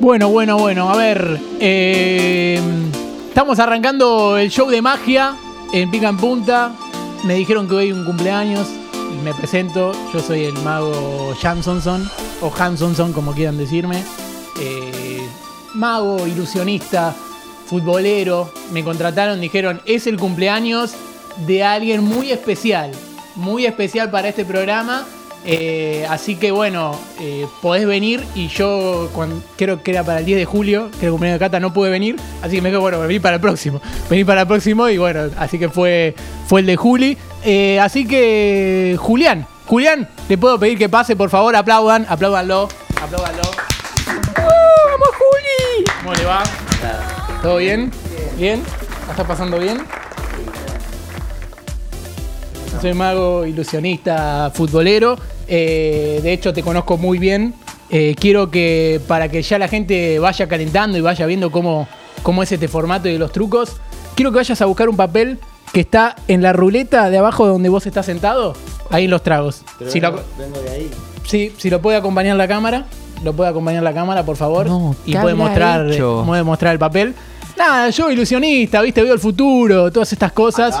Bueno, bueno, bueno, a ver. eh, estamos arrancando el show de magia en Pica en Punta. Me dijeron que hoy un cumpleaños. Me presento, yo soy el mago Jansonson, o Hansonson, como quieran decirme. Eh, mago, ilusionista, futbolero. Me contrataron, dijeron, es el cumpleaños de alguien muy especial. Muy especial para este programa. Eh, así que bueno, eh, podés venir y yo cuan- creo que era para el 10 de julio, que el cumpleaños de Cata no pude venir, así que me dijo, bueno, vení para el próximo, vení para el próximo y bueno, así que fue, fue el de Juli. Eh, así que Julián, Julián, le puedo pedir que pase, por favor, aplaudan, apláudanlo, apláudanlo. ¡Uh, ¡Vamos Juli! ¿Cómo le va? ¿Todo bien? ¿Bien? ¿La está pasando bien? Soy mago, ilusionista, futbolero. Eh, de hecho, te conozco muy bien. Eh, quiero que para que ya la gente vaya calentando y vaya viendo cómo, cómo es este formato y los trucos, quiero que vayas a buscar un papel que está en la ruleta de abajo donde vos estás sentado. Ahí en los tragos. Pero Si vengo, lo, vengo de ahí. sí, si lo puede acompañar la cámara, lo puede acompañar la cámara, por favor. No, y ¿qué puede mostrar, puede mostrar el papel. Nada, yo ilusionista, viste, veo el futuro, todas estas cosas.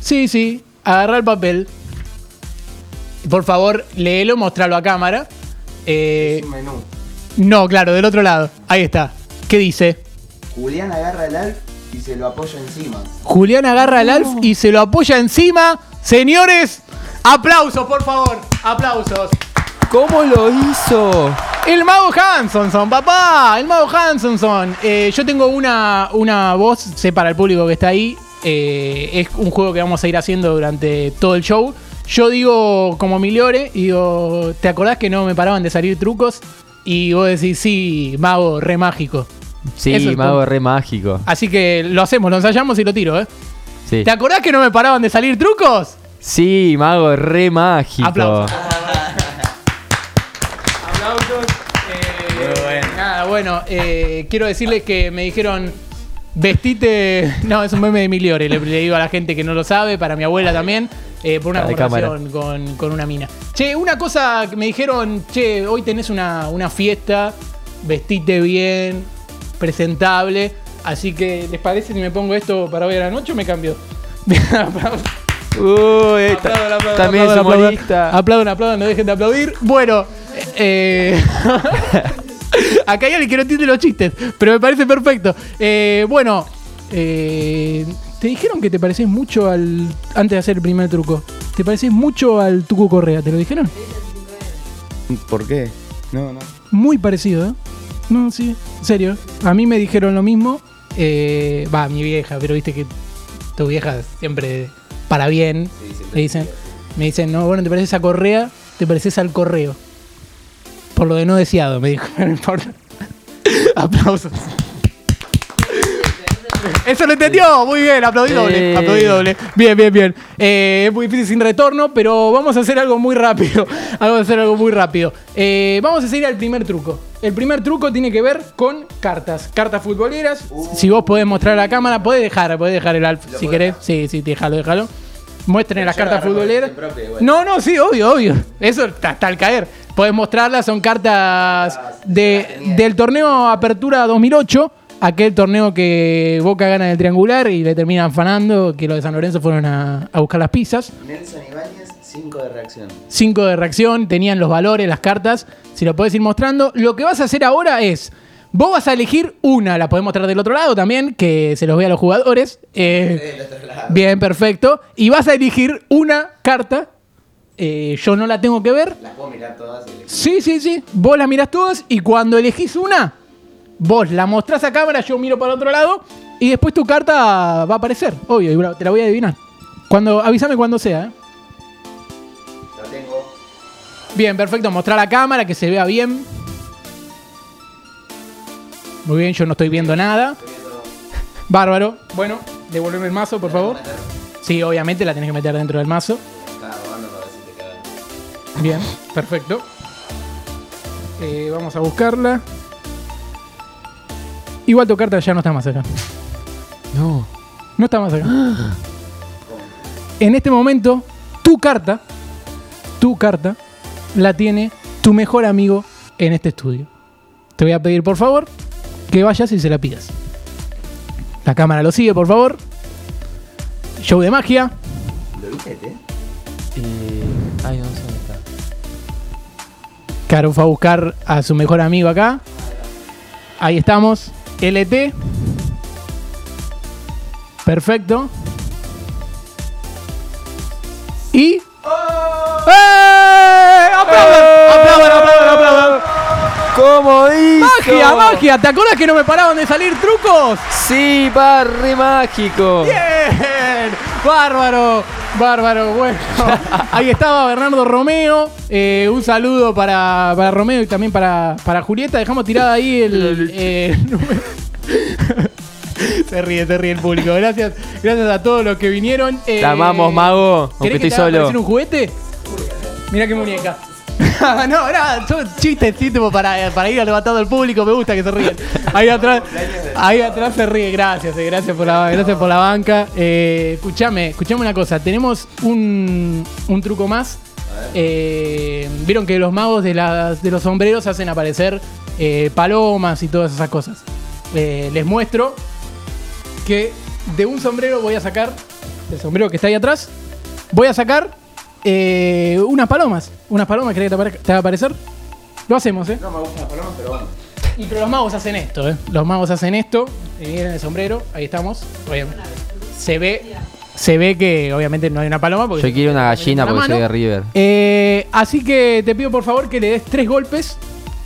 Sí, sí. Agarra el papel. Por favor, léelo, mostralo a cámara. Eh, Es un menú. no, claro, del otro lado. Ahí está. ¿Qué dice? Julián agarra el alf y se lo apoya encima. Julián agarra al Alf y se lo apoya encima. Señores, aplausos, por favor. Aplausos. ¿Cómo lo hizo? El mago Hansonson, papá. El mago Hansonson. Eh, yo tengo una, una voz, sé para el público que está ahí. eh, es un juego que vamos a ir haciendo durante todo el show. Yo digo como Miliore y digo, ¿te acordás que no me paraban de salir trucos? Y vos decís, sí, mago, re mágico. Sí, Eso es mago como- re mágico. Así que lo hacemos, lo ensayamos y lo tiro, ¿eh? Sí. ¿Te acordás que no me paraban de salir trucos? Sí, mago re mágico. Aplausos. Aplausos. Eh, Nada, bueno, eh, quiero decirles que me dijeron, vestite... No, es un meme de Miliore, le, le digo a la gente que no lo sabe, para mi abuela también, eh, por una Ah, conversación con, con una mina. Che, una cosa que me dijeron, che, hoy tenés una, una fiesta, vestite bien, presentable, así que, ¿les parece si me pongo esto para hoy a la noche o me cambio? Uy. Aplaudan, aplaudan, También es aplaudan, humorista. Aplaudan, aplaudan, no dejen de aplaudir. Bueno, eh, acá hay alguien que no entiende los chistes, pero me parece perfecto. Eh, bueno, eh, te dijeron que te pareces mucho al. Antes de hacer el primer truco, te pareces mucho al Tucu Correa, ¿te lo dijeron? ¿Por qué? No, no. Muy parecido, ¿eh? No, sí, en serio. A mí me dijeron lo mismo. eh, Va, mi vieja, pero viste que tu vieja siempre para bien. me dicen, me dicen, no, bueno, te pareces a Correa, te pareces al correo. Por lo de no deseado, me dijo. No importa. Aplausos. Eso lo entendió, muy bien, aplaudí doble, Eh. aplaudí doble. Bien, bien, bien. Eh, es muy difícil sin retorno, pero vamos a hacer algo muy rápido. Vamos a hacer algo muy rápido. Eh, vamos a seguir al primer truco. El primer truco tiene que ver con cartas, cartas futboleras. Si vos podés mostrar a la cámara, podés dejar, podés dejar el alf si querés. Sí, sí, déjalo, déjalo. Muestren las cartas futboleras. No, no, sí, obvio, obvio. Eso está hasta al caer. Podés mostrarlas, son cartas de, del torneo Apertura 2008, aquel torneo que Boca gana en el triangular y le terminan fanando, que los de San Lorenzo fueron a, a buscar las pizzas. Nelson Ibáñez, 5 de reacción. 5 de reacción, tenían los valores, las cartas, si lo podés ir mostrando. Lo que vas a hacer ahora es, vos vas a elegir una, la podés mostrar del otro lado también, que se los vea a los jugadores. Eh, bien, perfecto. Y vas a elegir una carta. eh, yo no la tengo que ver. Las puedo mirar todas y. Sí, sí, sí. Vos las mirás todas y cuando elegís una, vos la mostrás a cámara, yo miro para otro lado y después tu carta va a aparecer, obvio, y te la voy a adivinar. Cuando, avísame cuando sea, ¿eh? La tengo. Bien, perfecto. Mostrar la cámara, que se vea bien. Muy bien, yo no estoy viendo nada. Bárbaro. Bueno, devolverme el mazo, por favor. Sí, obviamente la tenés que meter dentro del mazo. Bien, perfecto. Eh, vamos a buscarla. Igual tu carta ya no está más acá. No. No está más acá. En este momento, tu carta, tu carta, la tiene tu mejor amigo en este estudio. Te voy a pedir, por favor, que vayas y se la pidas. La cámara lo sigue, por favor. Show de magia. Lo dijiste, ¿eh? Eh, ay, no sé dónde está. Caro fue a buscar a su mejor amigo acá. Ahí estamos. LT. Perfecto. Y. ¡Eh! ¡Aplaudan! ¡Aplaudan, aplaudan, aplaudan! ¿Cómo hizo? ¡Magia, magia! ¿Te acuerdas que no me paraban de salir trucos? Sí, va re mágico. ¡Bien! ¡Bárbaro! Bárbaro, bueno. Ahí estaba Bernardo Romeo. Eh, un saludo para, para Romeo y también para, para Julieta. Dejamos tirada ahí el. eh, se ríe, se ríe el público. Gracias, gracias a todos los que vinieron. Eh, Te amamos, mago, aunque ¿querés que estoy te solo. un juguete? Mira qué muñeca. no, era son tipo para, para ir levantando al público, me gusta que se ríen. Ahí atrás, ahí atrás se ríe, gracias, eh, gracias por la, gracias por la banca. Eh, escuchame, escuchame una cosa, tenemos un, un truco más. Eh, Vieron que los magos de, las- de los sombreros hacen aparecer eh, palomas y todas esas cosas. Les muestro que de un sombrero voy a sacar, del sombrero que está ahí atrás, voy a sacar eh, unas palomas. Unas palomas, ¿querés que te, apare- te va a aparecer? Lo hacemos, ¿eh? No me gustan las palomas, pero bueno. Y pero los magos hacen esto, ¿eh? Los magos hacen esto. Y miren el sombrero, ahí estamos. Obviamente. Se ve, se ve que obviamente no hay una paloma. Porque Yo quiero una gallina porque soy de River. Eh, así que te pido por favor que le des tres golpes.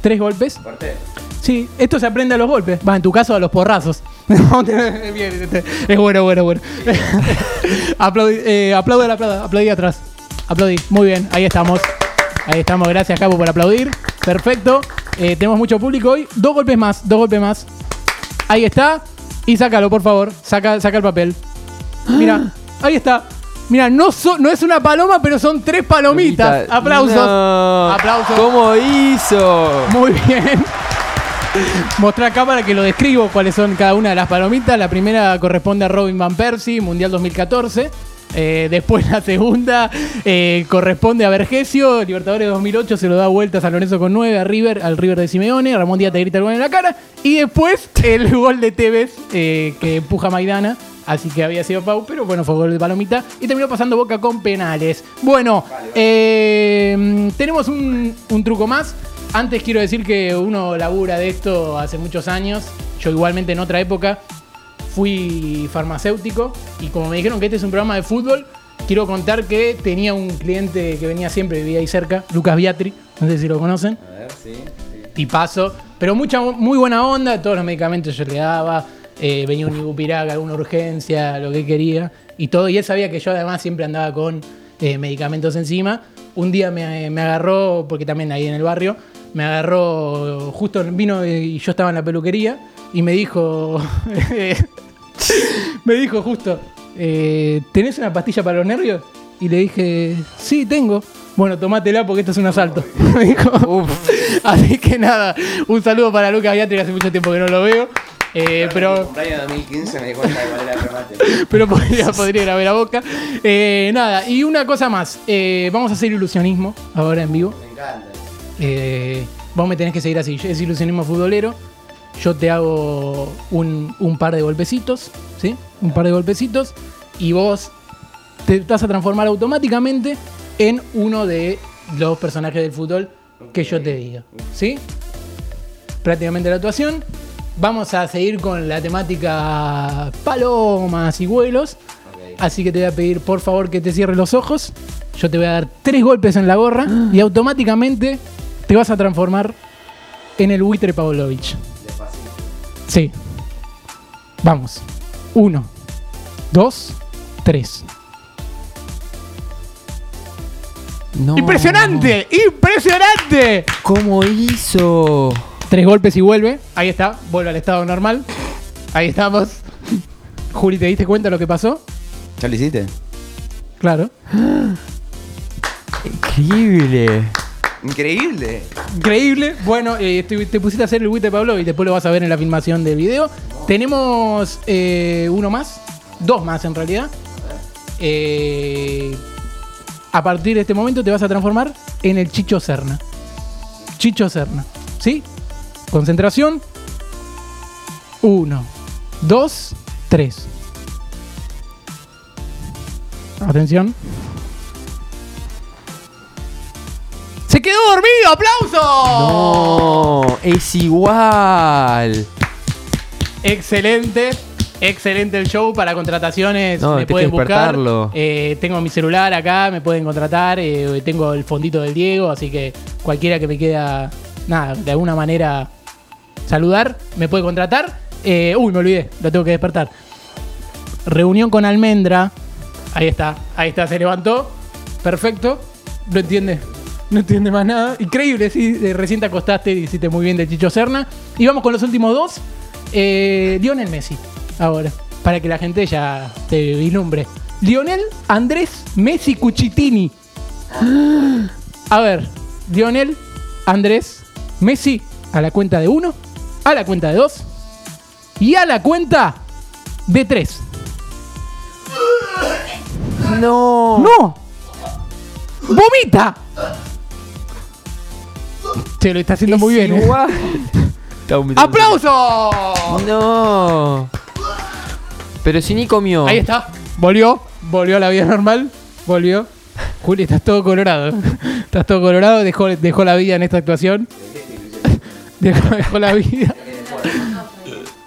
Tres golpes. Fuerte. Sí, esto se aprende a los golpes. Va, en tu caso a los porrazos. No, te- Bien, es bueno, bueno, bueno. aplaudí, eh, aplaude, aplaudí atrás. Aplaudí, muy bien, ahí estamos. Ahí estamos, gracias Capo por aplaudir. Perfecto. Eh, tenemos mucho público hoy. Dos golpes más, dos golpes más. Ahí está. Y sácalo, por favor. Saca, saca el papel. Mira, ahí está. Mira, no, so- no es una paloma, pero son tres palomitas. Palomita. Aplausos. No. Aplausos. ¿Cómo hizo? Muy bien. Mostrar acá para que lo describo cuáles son cada una de las palomitas. La primera corresponde a Robin Van Persie, Mundial 2014. Eh, después la segunda eh, corresponde a Vergesio, Libertadores 2008, se lo da vuelta a San Lorenzo con 9, a River, al River de Simeone, Ramón Díaz te grita el gol en la cara. Y después el gol de Tevez eh, que empuja a Maidana. Así que había sido Pau, pero bueno, fue gol de Palomita. Y terminó pasando Boca con penales. Bueno, tenemos un, un truco más. Antes quiero decir que uno labura de esto hace muchos años. Yo igualmente en otra época fui farmacéutico y como me dijeron que este es un programa de fútbol, quiero contar que tenía un cliente que venía siempre, vivía ahí cerca, Lucas Biatri, no sé si lo conocen, A ver, sí. sí. tipazo, pero mucha, muy buena onda, todos los medicamentos yo le daba, eh, venía un ibupirac, alguna urgencia, lo que quería, y todo, y él sabía que yo además siempre andaba con eh, medicamentos encima. Un día me, me agarró, porque también ahí en el barrio, me agarró, justo vino y yo estaba en la peluquería, y me dijo, me dijo justo, eh, ¿tenés una pastilla para los nervios? Y le dije, sí, tengo. Bueno, tomátela porque esto es un asalto. Me dijo. Así que nada, un saludo para Lucas Beatri, que hace mucho tiempo que no lo veo. Eh, pero, cumpleaños de 2015 me di cuenta de cuál era el remate. pero podría, podría ir a ver a boca. Eh, nada, y una cosa más. eh, vamos a hacer ilusionismo ahora en vivo. Me encanta. Eh, vos me tenés que seguir así. Es ilusionismo futbolero. Yo te hago un, un par de golpecitos, ¿sí? Un par de golpecitos. Y vos te vas a transformar automáticamente en uno de los personajes del fútbol que yo te diga, ¿sí? Prácticamente la actuación. Vamos a seguir con la temática palomas y vuelos. Así que te voy a pedir por favor que te cierres los ojos. Yo te voy a dar tres golpes en la gorra y automáticamente te vas a transformar en el buitre Pavlovich. Sí. Vamos. Uno, dos, tres. No. ¡Impresionante! ¡Impresionante! ¿Cómo hizo? Tres golpes y vuelve. Ahí está. Vuelve al estado normal. Ahí estamos. Juli, ¿te diste cuenta de lo que pasó? ¿Ya lo hiciste? Claro. Increíble. Increíble. Increíble. Bueno, eh, te, te pusiste a hacer el buitre Pablo y después lo vas a ver en la filmación del video. Tenemos eh, uno más. Dos más en realidad. Eh, a partir de este momento te vas a transformar en el Chicho Serna. Chicho Serna. ¿Sí? Concentración. Uno, dos, tres. Atención. Quedó dormido! ¡Aplauso! No, es igual. Excelente. Excelente el show para contrataciones. No, me pueden buscar. despertarlo. Eh, tengo mi celular acá, me pueden contratar. eh, tengo el fondito del Diego, así que cualquiera que me quiera, nada, de alguna manera saludar, me puede contratar. Eh, uy, me olvidé, lo tengo que despertar. Reunión con Almendra. Ahí está, ahí está, se levantó. Perfecto. No entiende. No entiende más nada. Increíble, sí. eh, Recién te acostaste y hiciste muy bien de Chicho Serna. Y vamos con los últimos dos. Eh, Lionel Messi. Ahora. Para que la gente ya te vislumbre. Lionel Andrés Messi Cuchitini. A ver. Lionel Andrés Messi. A la cuenta de uno. A la cuenta de dos. Y a la cuenta de tres. No. ¡No! ¡Vomita! Se lo está haciendo Es muy bien. ¿eh? igual. ¡Aplauso! No. Pero si ni comió. Ahí está. Volvió. Volvió a la vida normal. Volvió. Juli, estás todo colorado. Estás todo colorado. Dejó, dejó la vida en esta actuación. Dejó, dejó la vida.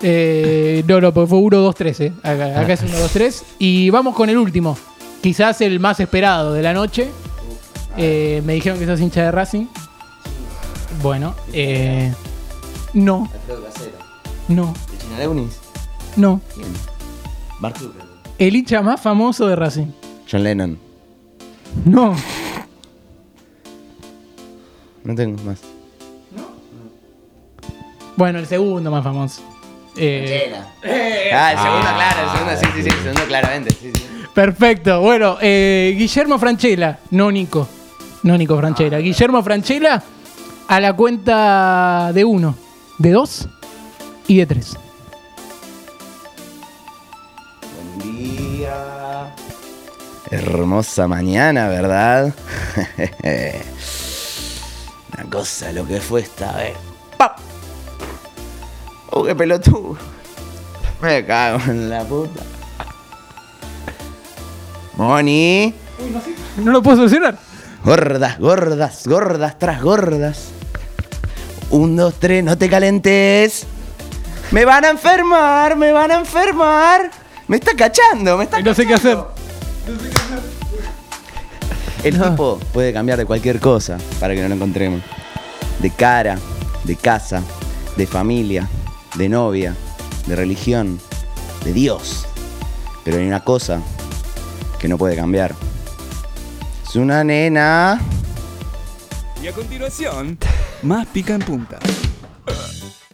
Eh, no, no, porque fue 1, 2, 3. Eh. Acá, acá es 1, 2, 3. Y vamos con el último. Quizás el más esperado de la noche. Eh, me dijeron que sos hincha de Racing. Bueno, eh, no, Alfredo Casero. no, ¿De Chinaleunis? no. ¿Quién? Mark Zuckerberg. El hincha más famoso de Racing. John Lennon. No. No tengo más. Bueno, el segundo más famoso. Eh, Ah, el segundo, claro, el segundo, sí, sí, sí, el segundo claramente. Sí, sí. perfecto. Bueno, eh, Guillermo Franchella, no Nico. No Nico Franchella. Guillermo Franchella a la cuenta de uno, de dos y de tres. Buen día. Hermosa mañana, ¿verdad? Una cosa lo que fue esta vez. ¡Pap! ¡Uh, qué pelotudo! Me cago en la puta. Moni. No lo puedo solucionar. Gordas, gordas, gordas tras gordas. Un, dos, tres, no te calentes. Me van a enfermar, me van a enfermar. Me está cachando, me está No sé qué hacer. El tipo puede cambiar de cualquier cosa para que no lo encontremos. De cara, de casa, de familia, de novia, de religión, de Dios. Pero hay una cosa que no puede cambiar. Es una nena. Y a continuación, más pica en punta.